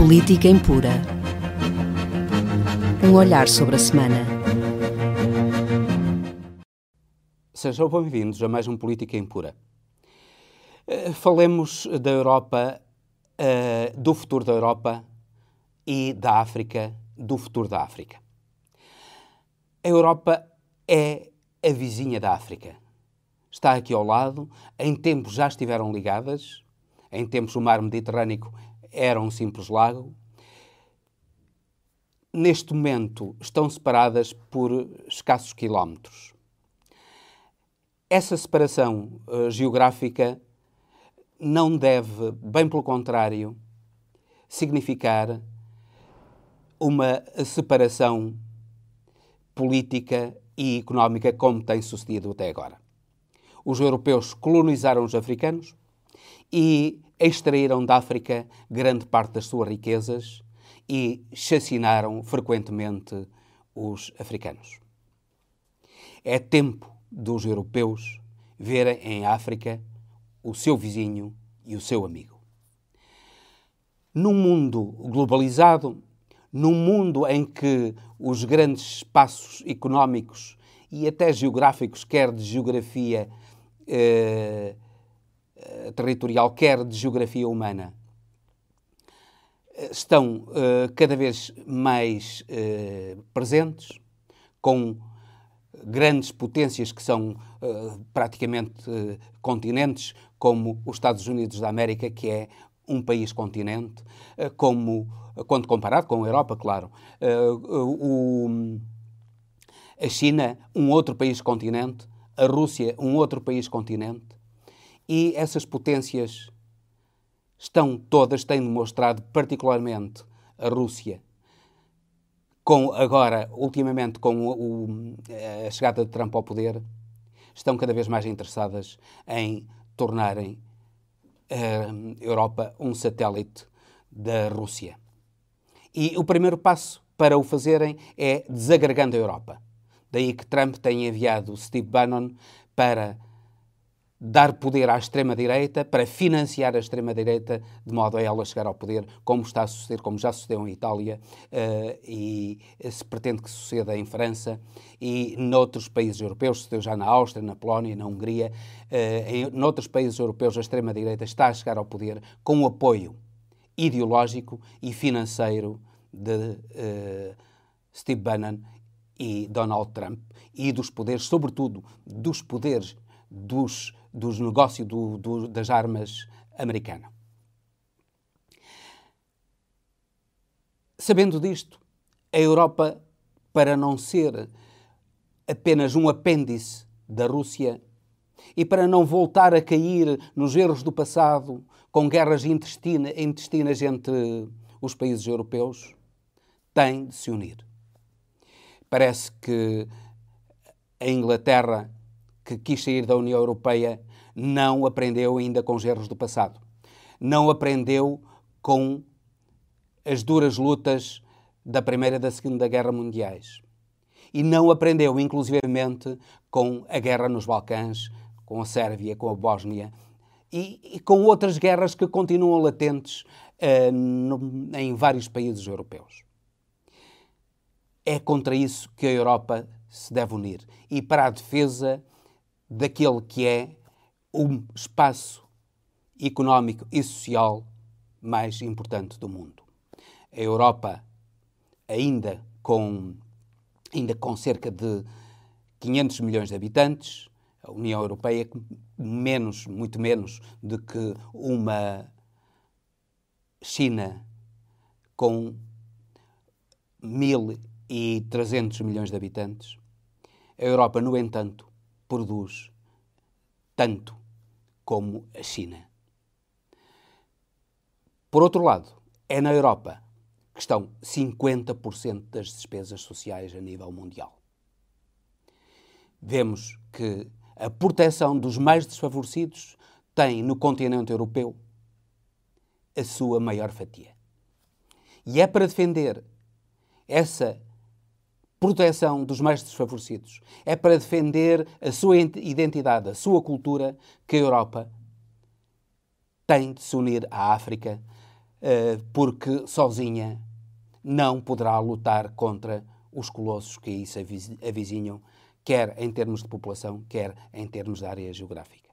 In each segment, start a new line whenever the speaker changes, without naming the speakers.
Política Impura. Um olhar sobre a semana.
Sejam bem-vindos a mais um Política Impura. Uh, falemos da Europa, uh, do futuro da Europa e da África, do futuro da África. A Europa é a vizinha da África. Está aqui ao lado, em tempos já estiveram ligadas, em tempos o mar Mediterrâneo era um simples lago. Neste momento estão separadas por escassos quilómetros. Essa separação uh, geográfica não deve, bem pelo contrário, significar uma separação política e económica como tem sucedido até agora. Os europeus colonizaram os africanos e extraíram da África grande parte das suas riquezas e chacinaram frequentemente os africanos. É tempo dos europeus verem em África o seu vizinho e o seu amigo. Num mundo globalizado, num mundo em que os grandes espaços económicos e até geográficos, quer de geografia eh, eh, territorial, quer de geografia humana, eh, estão uh, cada vez mais uh, presentes, com grandes potências que são praticamente continentes, como os Estados Unidos da América, que é um país-continente, como, quando comparado com a Europa, claro, o, a China, um outro país-continente, a Rússia, um outro país-continente, e essas potências estão todas, têm demonstrado, particularmente a Rússia, com agora, ultimamente, com o, a chegada de Trump ao poder, estão cada vez mais interessadas em tornarem a Europa um satélite da Rússia. E o primeiro passo para o fazerem é desagregando a Europa. Daí que Trump tenha enviado Steve Bannon para dar poder à extrema-direita, para financiar a extrema-direita, de modo a ela chegar ao poder, como está a suceder, como já sucedeu em Itália, uh, e se pretende que suceda em França e noutros países europeus, sucedeu já na Áustria, na Polónia, na Hungria, uh, em noutros países europeus a extrema-direita está a chegar ao poder com o apoio ideológico e financeiro de uh, Steve Bannon e Donald Trump e dos poderes, sobretudo dos poderes dos dos negócios do, do, das armas americana. Sabendo disto, a Europa, para não ser apenas um apêndice da Rússia e para não voltar a cair nos erros do passado com guerras intestinas entre os países europeus, tem de se unir. Parece que a Inglaterra que quis sair da União Europeia não aprendeu ainda com os erros do passado. Não aprendeu com as duras lutas da Primeira e da Segunda Guerra Mundiais. E não aprendeu, inclusivamente, com a guerra nos Balcãs, com a Sérvia, com a Bósnia e, e com outras guerras que continuam latentes uh, no, em vários países europeus. É contra isso que a Europa se deve unir e para a defesa daquele que é o espaço económico e social mais importante do mundo. A Europa, ainda com, ainda com cerca de 500 milhões de habitantes, a União Europeia menos, muito menos do que uma China com 1.300 milhões de habitantes. A Europa, no entanto, produz tanto como a China. Por outro lado, é na Europa que estão 50% das despesas sociais a nível mundial. Vemos que a proteção dos mais desfavorecidos tem no continente europeu a sua maior fatia. E é para defender essa proteção dos mais desfavorecidos. É para defender a sua identidade, a sua cultura, que a Europa tem de se unir à África uh, porque sozinha não poderá lutar contra os colossos que aí se avizinham, quer em termos de população, quer em termos de área geográfica.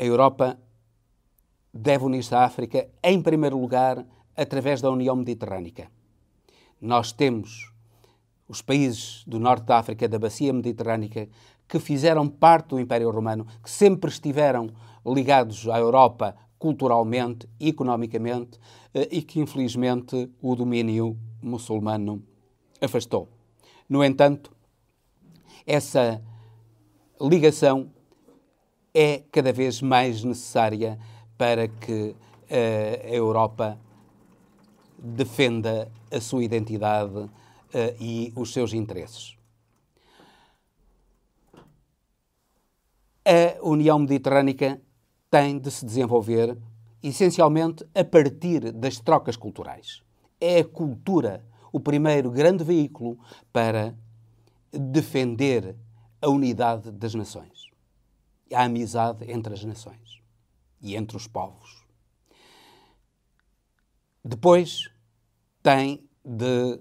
A Europa deve unir-se à África, em primeiro lugar, através da União Mediterrânica. Nós temos os países do norte da África, da bacia mediterrânica, que fizeram parte do Império Romano, que sempre estiveram ligados à Europa culturalmente economicamente eh, e que, infelizmente, o domínio muçulmano afastou. No entanto, essa ligação é cada vez mais necessária para que uh, a Europa defenda a sua identidade uh, e os seus interesses. A União Mediterrânica tem de se desenvolver essencialmente a partir das trocas culturais. É a cultura o primeiro grande veículo para defender a unidade das nações, a amizade entre as nações e entre os povos. Depois tem de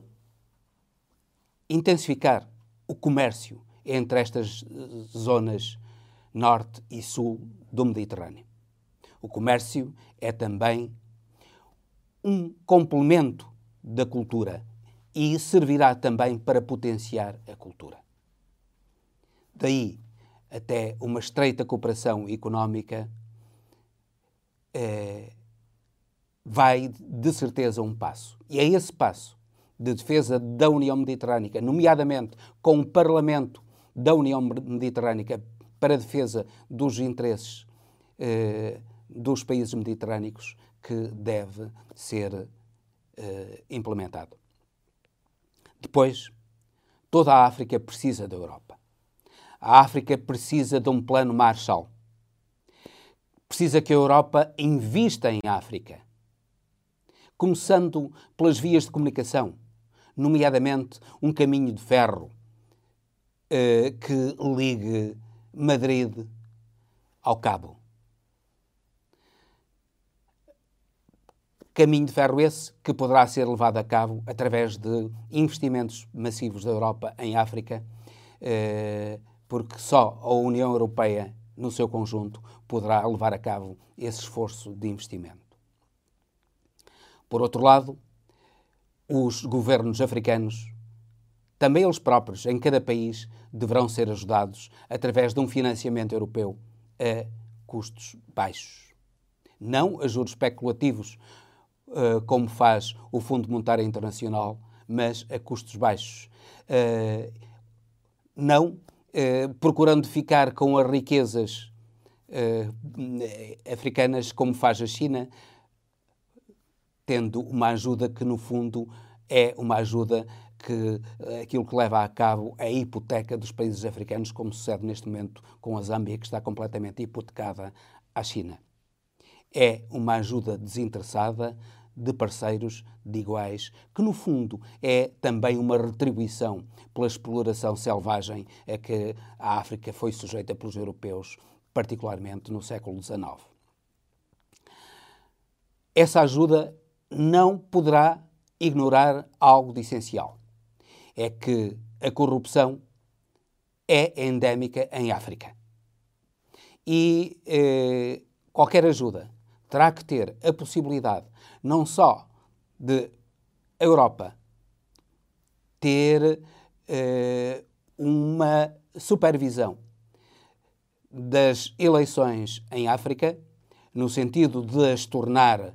intensificar o comércio entre estas zonas norte e sul do Mediterrâneo. O comércio é também um complemento da cultura e servirá também para potenciar a cultura. Daí até uma estreita cooperação económica eh, vai de certeza um passo. E é esse passo de defesa da União Mediterrânica, nomeadamente com o Parlamento da União Mediterrânica para a defesa dos interesses eh, dos países mediterrânicos, que deve ser eh, implementado. Depois, toda a África precisa da Europa. A África precisa de um plano Marshall. Precisa que a Europa invista em África, começando pelas vias de comunicação, nomeadamente um caminho de ferro eh, que ligue Madrid ao Cabo. Caminho de ferro esse que poderá ser levado a cabo através de investimentos massivos da Europa em África, eh, porque só a União Europeia, no seu conjunto, poderá levar a cabo esse esforço de investimento. Por outro lado, os governos africanos, também eles próprios, em cada país, deverão ser ajudados através de um financiamento europeu a custos baixos. Não a juros especulativos, uh, como faz o Fundo Monetário Internacional, mas a custos baixos. Uh, não uh, procurando ficar com as riquezas africanas, como faz a China, tendo uma ajuda que, no fundo, é uma ajuda que aquilo que leva a cabo é a hipoteca dos países africanos, como sucede neste momento com a Zâmbia, que está completamente hipotecada à China. É uma ajuda desinteressada, de parceiros de iguais, que no fundo é também uma retribuição pela exploração selvagem a que a África foi sujeita pelos europeus, particularmente no século XIX. Essa ajuda não poderá ignorar algo de essencial. É que a corrupção é endémica em África. E eh, qualquer ajuda terá que ter a possibilidade não só de a Europa ter eh, uma supervisão das eleições em África, no sentido de as tornar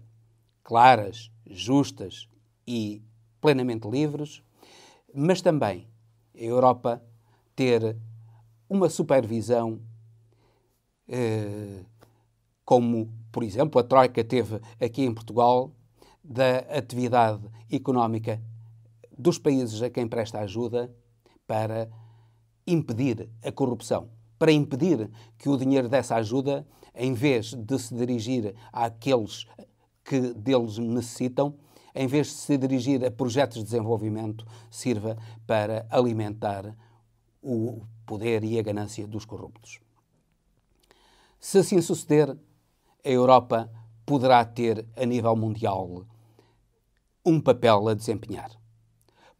claras, justas e plenamente livres, mas também a Europa ter uma supervisão eh, como, por exemplo, a Troika teve aqui em Portugal, da atividade económica dos países a quem presta ajuda para impedir a corrupção, para impedir que o dinheiro dessa ajuda, em vez de se dirigir àqueles que deles necessitam, em vez de se dirigir a projetos de desenvolvimento, sirva para alimentar o poder e a ganância dos corruptos. Se assim suceder, a Europa poderá ter, a nível mundial, um papel a desempenhar.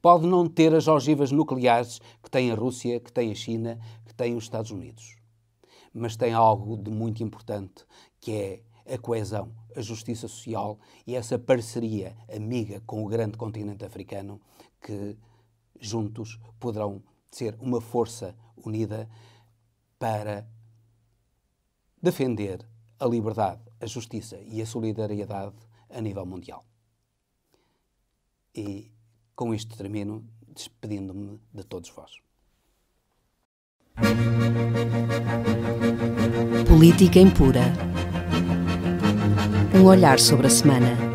Pode não ter as ogivas nucleares que tem a Rússia, que tem a China, que tem os Estados Unidos. Mas tem algo de muito importante, que é a coesão, a justiça social e essa parceria amiga com o grande continente africano que juntos poderão ser uma força unida para defender a liberdade, a justiça e a solidariedade a nível mundial. E com isto termino, despedindo-me de todos vós.
Política Impura. Um olhar sobre a semana.